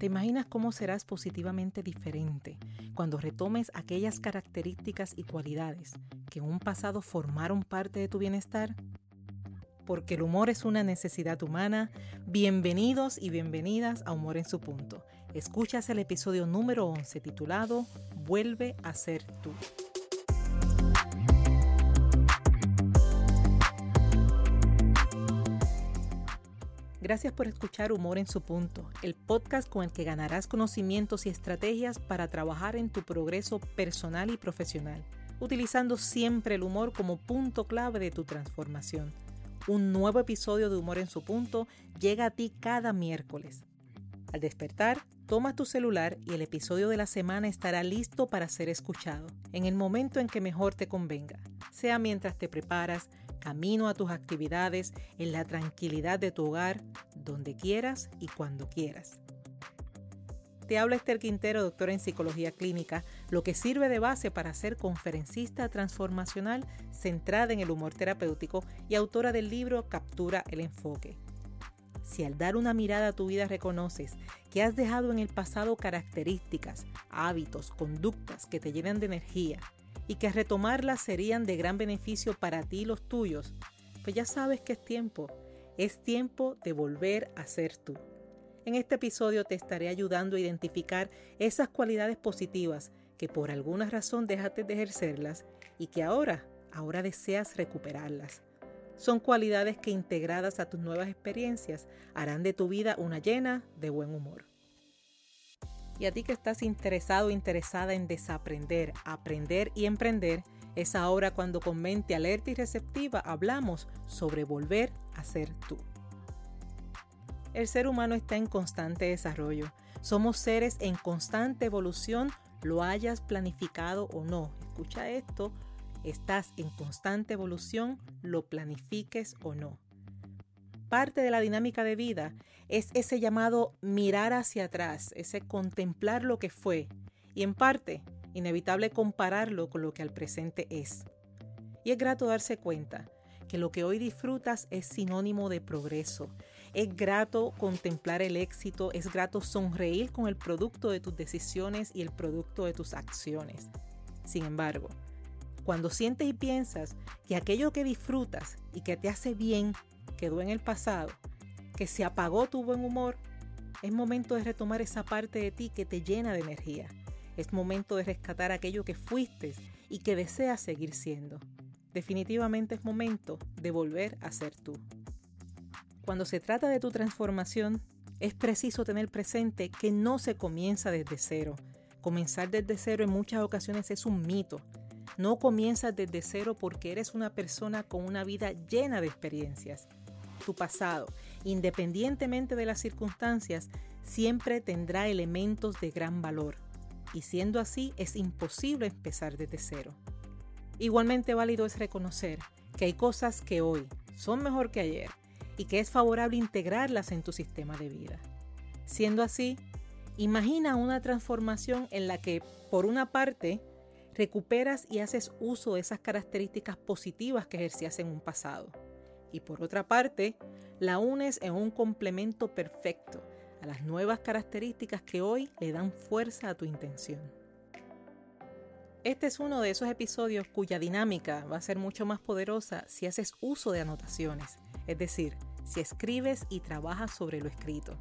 ¿Te imaginas cómo serás positivamente diferente cuando retomes aquellas características y cualidades que en un pasado formaron parte de tu bienestar? Porque el humor es una necesidad humana. Bienvenidos y bienvenidas a Humor en su punto. Escuchas el episodio número 11 titulado Vuelve a ser tú. Gracias por escuchar Humor en su punto, el podcast con el que ganarás conocimientos y estrategias para trabajar en tu progreso personal y profesional, utilizando siempre el humor como punto clave de tu transformación. Un nuevo episodio de Humor en su punto llega a ti cada miércoles. Al despertar, toma tu celular y el episodio de la semana estará listo para ser escuchado, en el momento en que mejor te convenga, sea mientras te preparas, camino a tus actividades, en la tranquilidad de tu hogar, donde quieras y cuando quieras. Te habla Esther Quintero, doctora en psicología clínica, lo que sirve de base para ser conferencista transformacional centrada en el humor terapéutico y autora del libro Captura el enfoque. Si al dar una mirada a tu vida reconoces que has dejado en el pasado características, hábitos, conductas que te llenan de energía, y que retomarlas serían de gran beneficio para ti y los tuyos, pues ya sabes que es tiempo, es tiempo de volver a ser tú. En este episodio te estaré ayudando a identificar esas cualidades positivas que por alguna razón dejaste de ejercerlas y que ahora, ahora deseas recuperarlas. Son cualidades que integradas a tus nuevas experiencias harán de tu vida una llena de buen humor. Y a ti que estás interesado o interesada en desaprender, aprender y emprender, es ahora cuando con mente alerta y receptiva hablamos sobre volver a ser tú. El ser humano está en constante desarrollo. Somos seres en constante evolución, lo hayas planificado o no. Escucha esto, estás en constante evolución, lo planifiques o no parte de la dinámica de vida es ese llamado mirar hacia atrás, ese contemplar lo que fue y en parte inevitable compararlo con lo que al presente es. Y es grato darse cuenta que lo que hoy disfrutas es sinónimo de progreso. Es grato contemplar el éxito, es grato sonreír con el producto de tus decisiones y el producto de tus acciones. Sin embargo, cuando sientes y piensas que aquello que disfrutas y que te hace bien quedó en el pasado, que se apagó tu buen humor, es momento de retomar esa parte de ti que te llena de energía. Es momento de rescatar aquello que fuiste y que deseas seguir siendo. Definitivamente es momento de volver a ser tú. Cuando se trata de tu transformación, es preciso tener presente que no se comienza desde cero. Comenzar desde cero en muchas ocasiones es un mito. No comienzas desde cero porque eres una persona con una vida llena de experiencias tu pasado, independientemente de las circunstancias, siempre tendrá elementos de gran valor. Y siendo así, es imposible empezar desde cero. Igualmente válido es reconocer que hay cosas que hoy son mejor que ayer y que es favorable integrarlas en tu sistema de vida. Siendo así, imagina una transformación en la que, por una parte, recuperas y haces uso de esas características positivas que ejercías en un pasado y por otra parte, la unes en un complemento perfecto a las nuevas características que hoy le dan fuerza a tu intención. Este es uno de esos episodios cuya dinámica va a ser mucho más poderosa si haces uso de anotaciones, es decir, si escribes y trabajas sobre lo escrito.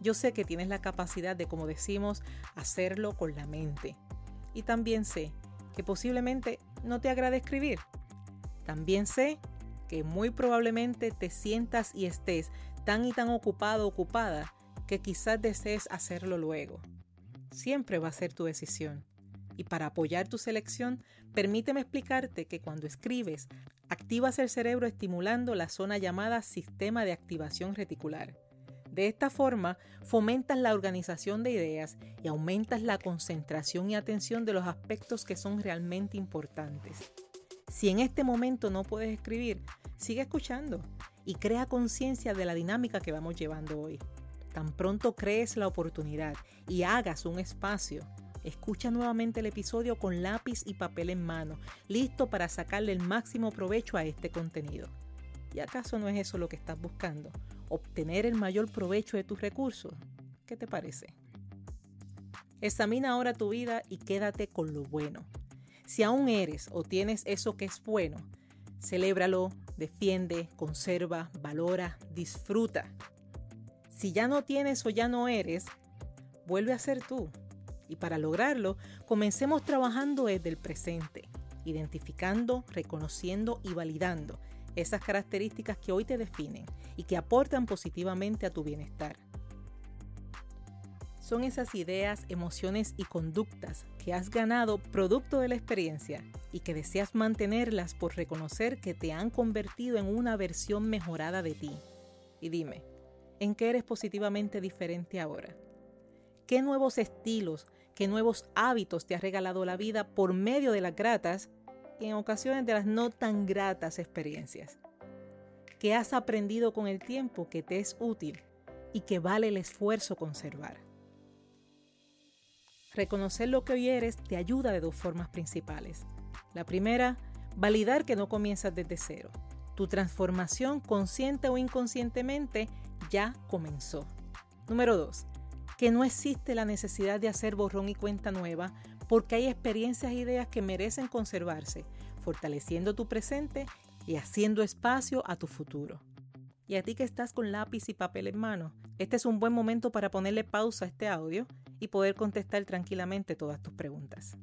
Yo sé que tienes la capacidad de, como decimos, hacerlo con la mente. Y también sé que posiblemente no te agrade escribir. También sé que muy probablemente te sientas y estés tan y tan ocupado o ocupada que quizás desees hacerlo luego. Siempre va a ser tu decisión. Y para apoyar tu selección, permíteme explicarte que cuando escribes, activas el cerebro estimulando la zona llamada sistema de activación reticular. De esta forma, fomentas la organización de ideas y aumentas la concentración y atención de los aspectos que son realmente importantes. Si en este momento no puedes escribir, sigue escuchando y crea conciencia de la dinámica que vamos llevando hoy. Tan pronto crees la oportunidad y hagas un espacio, escucha nuevamente el episodio con lápiz y papel en mano, listo para sacarle el máximo provecho a este contenido. ¿Y acaso no es eso lo que estás buscando? ¿Obtener el mayor provecho de tus recursos? ¿Qué te parece? Examina ahora tu vida y quédate con lo bueno. Si aún eres o tienes eso que es bueno, celébralo, defiende, conserva, valora, disfruta. Si ya no tienes o ya no eres, vuelve a ser tú. Y para lograrlo, comencemos trabajando desde el presente, identificando, reconociendo y validando esas características que hoy te definen y que aportan positivamente a tu bienestar. Son esas ideas, emociones y conductas que has ganado producto de la experiencia y que deseas mantenerlas por reconocer que te han convertido en una versión mejorada de ti. Y dime, ¿en qué eres positivamente diferente ahora? ¿Qué nuevos estilos, qué nuevos hábitos te ha regalado la vida por medio de las gratas y en ocasiones de las no tan gratas experiencias? ¿Qué has aprendido con el tiempo que te es útil y que vale el esfuerzo conservar? Reconocer lo que hoy eres te ayuda de dos formas principales. La primera, validar que no comienzas desde cero. Tu transformación, consciente o inconscientemente, ya comenzó. Número dos, que no existe la necesidad de hacer borrón y cuenta nueva porque hay experiencias e ideas que merecen conservarse, fortaleciendo tu presente y haciendo espacio a tu futuro. Y a ti que estás con lápiz y papel en mano, este es un buen momento para ponerle pausa a este audio y poder contestar tranquilamente todas tus preguntas.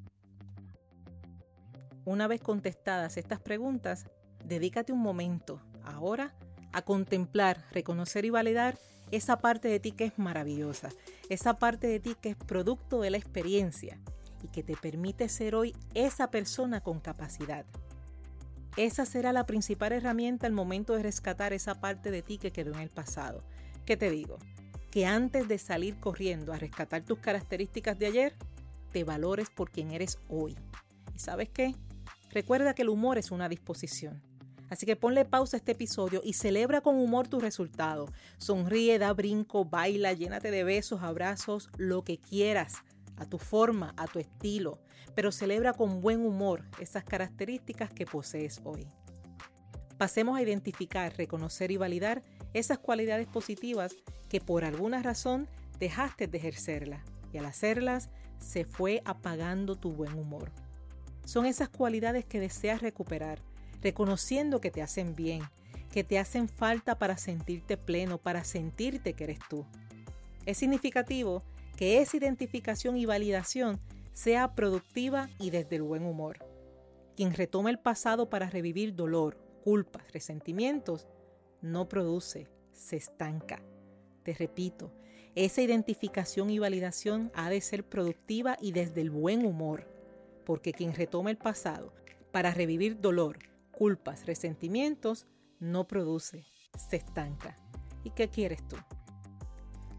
Una vez contestadas estas preguntas, dedícate un momento, ahora, a contemplar, reconocer y validar esa parte de ti que es maravillosa, esa parte de ti que es producto de la experiencia y que te permite ser hoy esa persona con capacidad. Esa será la principal herramienta al momento de rescatar esa parte de ti que quedó en el pasado. ¿Qué te digo? Que antes de salir corriendo a rescatar tus características de ayer, te valores por quien eres hoy. ¿Y sabes qué? Recuerda que el humor es una disposición. Así que ponle pausa a este episodio y celebra con humor tu resultado. Sonríe, da brinco, baila, llénate de besos, abrazos, lo que quieras, a tu forma, a tu estilo, pero celebra con buen humor esas características que posees hoy. Pasemos a identificar, reconocer y validar esas cualidades positivas que por alguna razón dejaste de ejercerlas y al hacerlas se fue apagando tu buen humor. Son esas cualidades que deseas recuperar, reconociendo que te hacen bien, que te hacen falta para sentirte pleno, para sentirte que eres tú. Es significativo que esa identificación y validación sea productiva y desde el buen humor. Quien retoma el pasado para revivir dolor, culpas, resentimientos, no produce, se estanca. Te repito, esa identificación y validación ha de ser productiva y desde el buen humor, porque quien retoma el pasado para revivir dolor, culpas, resentimientos, no produce, se estanca. ¿Y qué quieres tú?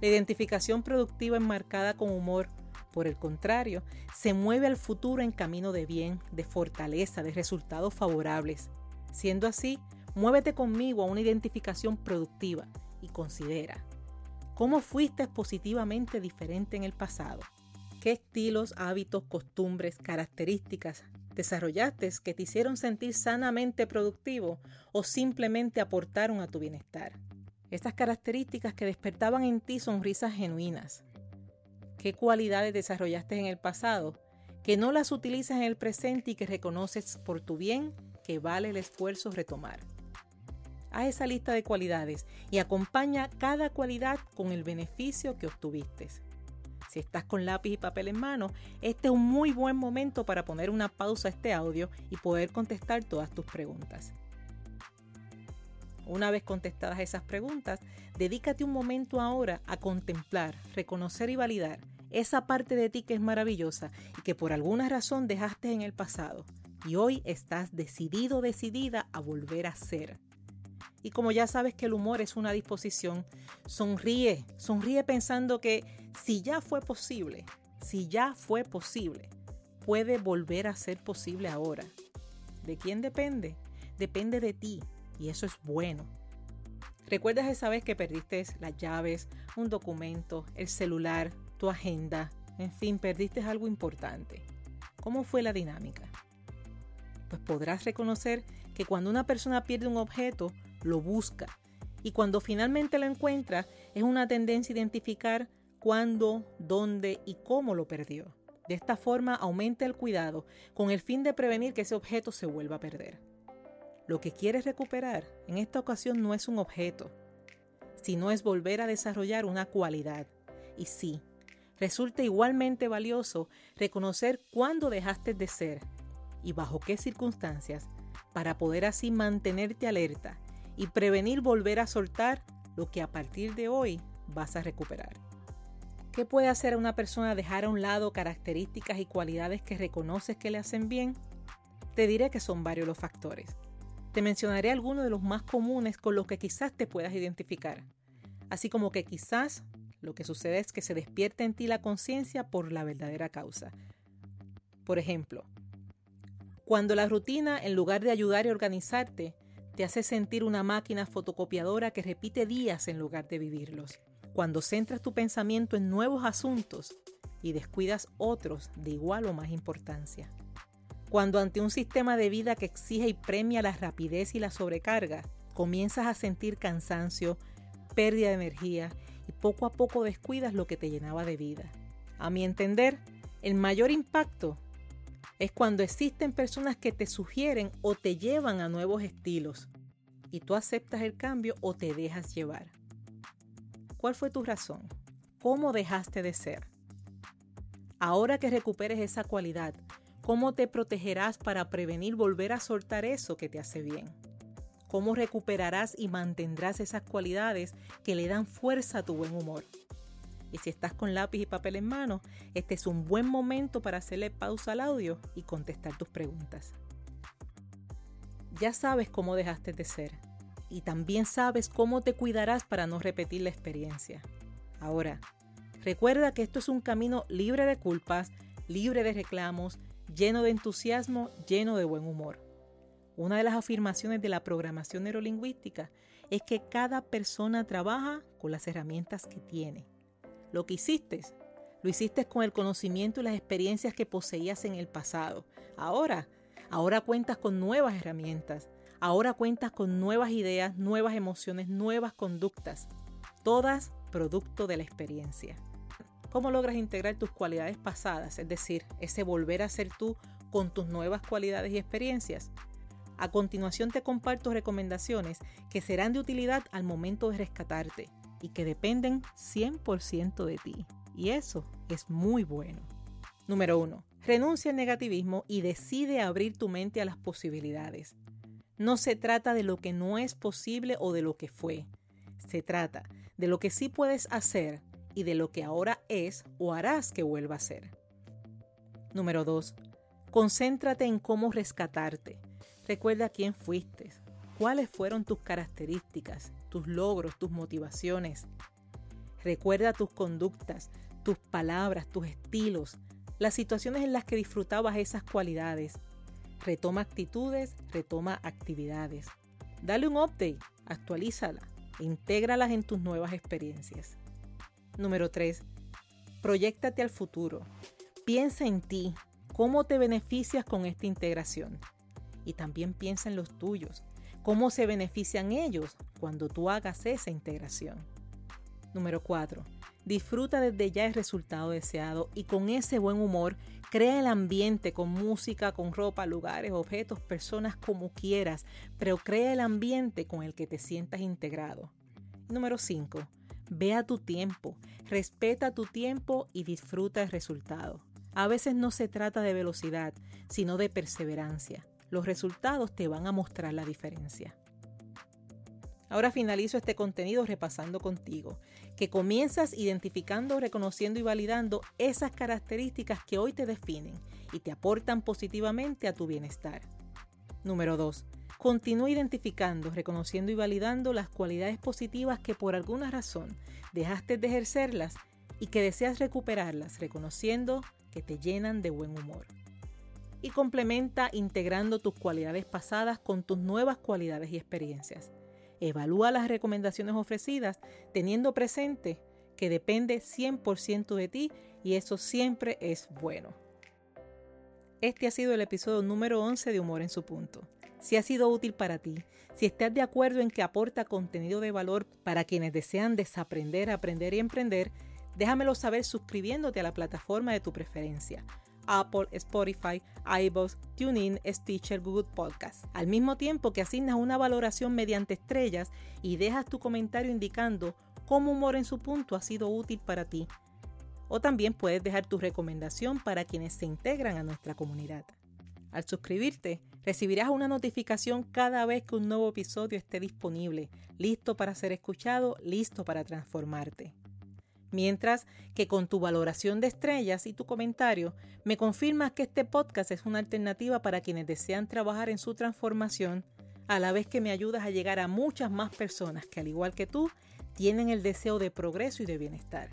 La identificación productiva enmarcada con humor, por el contrario, se mueve al futuro en camino de bien, de fortaleza, de resultados favorables. Siendo así, Muévete conmigo a una identificación productiva y considera cómo fuiste positivamente diferente en el pasado. ¿Qué estilos, hábitos, costumbres, características desarrollaste que te hicieron sentir sanamente productivo o simplemente aportaron a tu bienestar? Estas características que despertaban en ti sonrisas genuinas. ¿Qué cualidades desarrollaste en el pasado que no las utilizas en el presente y que reconoces por tu bien que vale el esfuerzo retomar? A esa lista de cualidades y acompaña cada cualidad con el beneficio que obtuviste. Si estás con lápiz y papel en mano, este es un muy buen momento para poner una pausa a este audio y poder contestar todas tus preguntas. Una vez contestadas esas preguntas, dedícate un momento ahora a contemplar, reconocer y validar esa parte de ti que es maravillosa y que por alguna razón dejaste en el pasado y hoy estás decidido, decidida a volver a ser. Y como ya sabes que el humor es una disposición, sonríe, sonríe pensando que si ya fue posible, si ya fue posible, puede volver a ser posible ahora. ¿De quién depende? Depende de ti y eso es bueno. ¿Recuerdas esa vez que perdiste las llaves, un documento, el celular, tu agenda? En fin, perdiste algo importante. ¿Cómo fue la dinámica? Pues podrás reconocer que cuando una persona pierde un objeto, lo busca. Y cuando finalmente lo encuentra, es una tendencia a identificar cuándo, dónde y cómo lo perdió. De esta forma aumenta el cuidado con el fin de prevenir que ese objeto se vuelva a perder. Lo que quieres recuperar en esta ocasión no es un objeto, sino es volver a desarrollar una cualidad. Y sí, resulta igualmente valioso reconocer cuándo dejaste de ser y bajo qué circunstancias para poder así mantenerte alerta y prevenir volver a soltar lo que a partir de hoy vas a recuperar. ¿Qué puede hacer a una persona dejar a un lado características y cualidades que reconoces que le hacen bien? Te diré que son varios los factores. Te mencionaré algunos de los más comunes con los que quizás te puedas identificar, así como que quizás lo que sucede es que se despierta en ti la conciencia por la verdadera causa. Por ejemplo, cuando la rutina, en lugar de ayudar y organizarte, te hace sentir una máquina fotocopiadora que repite días en lugar de vivirlos cuando centras tu pensamiento en nuevos asuntos y descuidas otros de igual o más importancia. Cuando ante un sistema de vida que exige y premia la rapidez y la sobrecarga, comienzas a sentir cansancio, pérdida de energía y poco a poco descuidas lo que te llenaba de vida. A mi entender, el mayor impacto es cuando existen personas que te sugieren o te llevan a nuevos estilos y tú aceptas el cambio o te dejas llevar. ¿Cuál fue tu razón? ¿Cómo dejaste de ser? Ahora que recuperes esa cualidad, ¿cómo te protegerás para prevenir volver a soltar eso que te hace bien? ¿Cómo recuperarás y mantendrás esas cualidades que le dan fuerza a tu buen humor? Y si estás con lápiz y papel en mano, este es un buen momento para hacerle pausa al audio y contestar tus preguntas. Ya sabes cómo dejaste de ser y también sabes cómo te cuidarás para no repetir la experiencia. Ahora, recuerda que esto es un camino libre de culpas, libre de reclamos, lleno de entusiasmo, lleno de buen humor. Una de las afirmaciones de la programación neurolingüística es que cada persona trabaja con las herramientas que tiene. Lo que hiciste, lo hiciste con el conocimiento y las experiencias que poseías en el pasado. Ahora, ahora cuentas con nuevas herramientas Ahora cuentas con nuevas ideas, nuevas emociones, nuevas conductas, todas producto de la experiencia. ¿Cómo logras integrar tus cualidades pasadas, es decir, ese volver a ser tú con tus nuevas cualidades y experiencias? A continuación te comparto recomendaciones que serán de utilidad al momento de rescatarte y que dependen 100% de ti. Y eso es muy bueno. Número 1. Renuncia al negativismo y decide abrir tu mente a las posibilidades. No se trata de lo que no es posible o de lo que fue. Se trata de lo que sí puedes hacer y de lo que ahora es o harás que vuelva a ser. Número 2. Concéntrate en cómo rescatarte. Recuerda quién fuiste, cuáles fueron tus características, tus logros, tus motivaciones. Recuerda tus conductas, tus palabras, tus estilos, las situaciones en las que disfrutabas esas cualidades Retoma actitudes, retoma actividades. Dale un update, actualízala, intégralas en tus nuevas experiencias. Número 3. Proyectate al futuro. Piensa en ti, cómo te beneficias con esta integración. Y también piensa en los tuyos, cómo se benefician ellos cuando tú hagas esa integración. Número 4. Disfruta desde ya el resultado deseado y con ese buen humor crea el ambiente con música, con ropa, lugares, objetos, personas como quieras, pero crea el ambiente con el que te sientas integrado. Número 5. Ve a tu tiempo, respeta tu tiempo y disfruta el resultado. A veces no se trata de velocidad, sino de perseverancia. Los resultados te van a mostrar la diferencia. Ahora finalizo este contenido repasando contigo, que comienzas identificando, reconociendo y validando esas características que hoy te definen y te aportan positivamente a tu bienestar. Número 2. Continúa identificando, reconociendo y validando las cualidades positivas que por alguna razón dejaste de ejercerlas y que deseas recuperarlas, reconociendo que te llenan de buen humor. Y complementa integrando tus cualidades pasadas con tus nuevas cualidades y experiencias. Evalúa las recomendaciones ofrecidas teniendo presente que depende 100% de ti y eso siempre es bueno. Este ha sido el episodio número 11 de Humor en su punto. Si ha sido útil para ti, si estás de acuerdo en que aporta contenido de valor para quienes desean desaprender, aprender y emprender, Déjamelo saber suscribiéndote a la plataforma de tu preferencia. Apple, Spotify, iVoox, TuneIn, Stitcher, Google Podcast. Al mismo tiempo que asignas una valoración mediante estrellas y dejas tu comentario indicando cómo Humor en su punto ha sido útil para ti. O también puedes dejar tu recomendación para quienes se integran a nuestra comunidad. Al suscribirte, recibirás una notificación cada vez que un nuevo episodio esté disponible, listo para ser escuchado, listo para transformarte. Mientras que con tu valoración de estrellas y tu comentario me confirmas que este podcast es una alternativa para quienes desean trabajar en su transformación, a la vez que me ayudas a llegar a muchas más personas que al igual que tú tienen el deseo de progreso y de bienestar.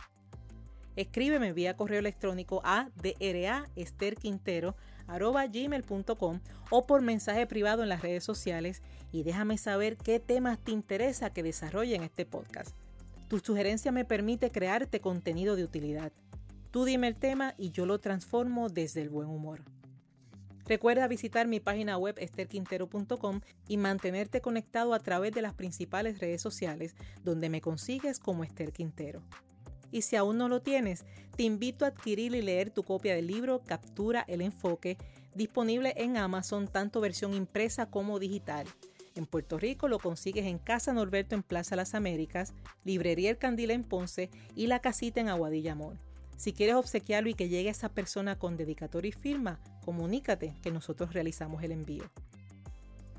Escríbeme vía correo electrónico a draesterquintero.com o por mensaje privado en las redes sociales y déjame saber qué temas te interesa que desarrolle en este podcast. Tu sugerencia me permite crearte contenido de utilidad. Tú dime el tema y yo lo transformo desde el buen humor. Recuerda visitar mi página web esterquintero.com y mantenerte conectado a través de las principales redes sociales donde me consigues como Esther Quintero. Y si aún no lo tienes, te invito a adquirir y leer tu copia del libro Captura el Enfoque, disponible en Amazon tanto versión impresa como digital. En Puerto Rico lo consigues en Casa Norberto en Plaza Las Américas, Librería El Candil en Ponce y La Casita en Aguadilla Amor. Si quieres obsequiarlo y que llegue a esa persona con dedicatoria y firma, comunícate que nosotros realizamos el envío.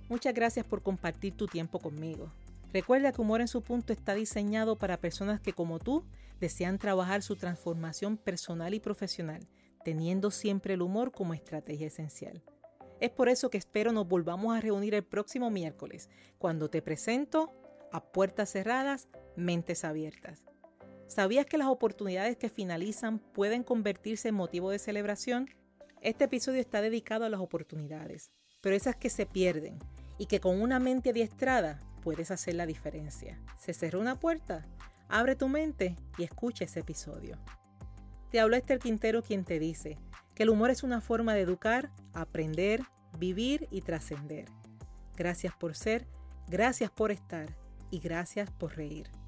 Muchas gracias por compartir tu tiempo conmigo. Recuerda que Humor en su punto está diseñado para personas que como tú desean trabajar su transformación personal y profesional, teniendo siempre el humor como estrategia esencial. Es por eso que espero nos volvamos a reunir el próximo miércoles, cuando te presento a puertas cerradas, mentes abiertas. ¿Sabías que las oportunidades que finalizan pueden convertirse en motivo de celebración? Este episodio está dedicado a las oportunidades, pero esas que se pierden y que con una mente adiestrada puedes hacer la diferencia. ¿Se cerró una puerta? Abre tu mente y escucha ese episodio. Te habló Esther Quintero quien te dice, que el humor es una forma de educar, aprender, vivir y trascender. Gracias por ser, gracias por estar y gracias por reír.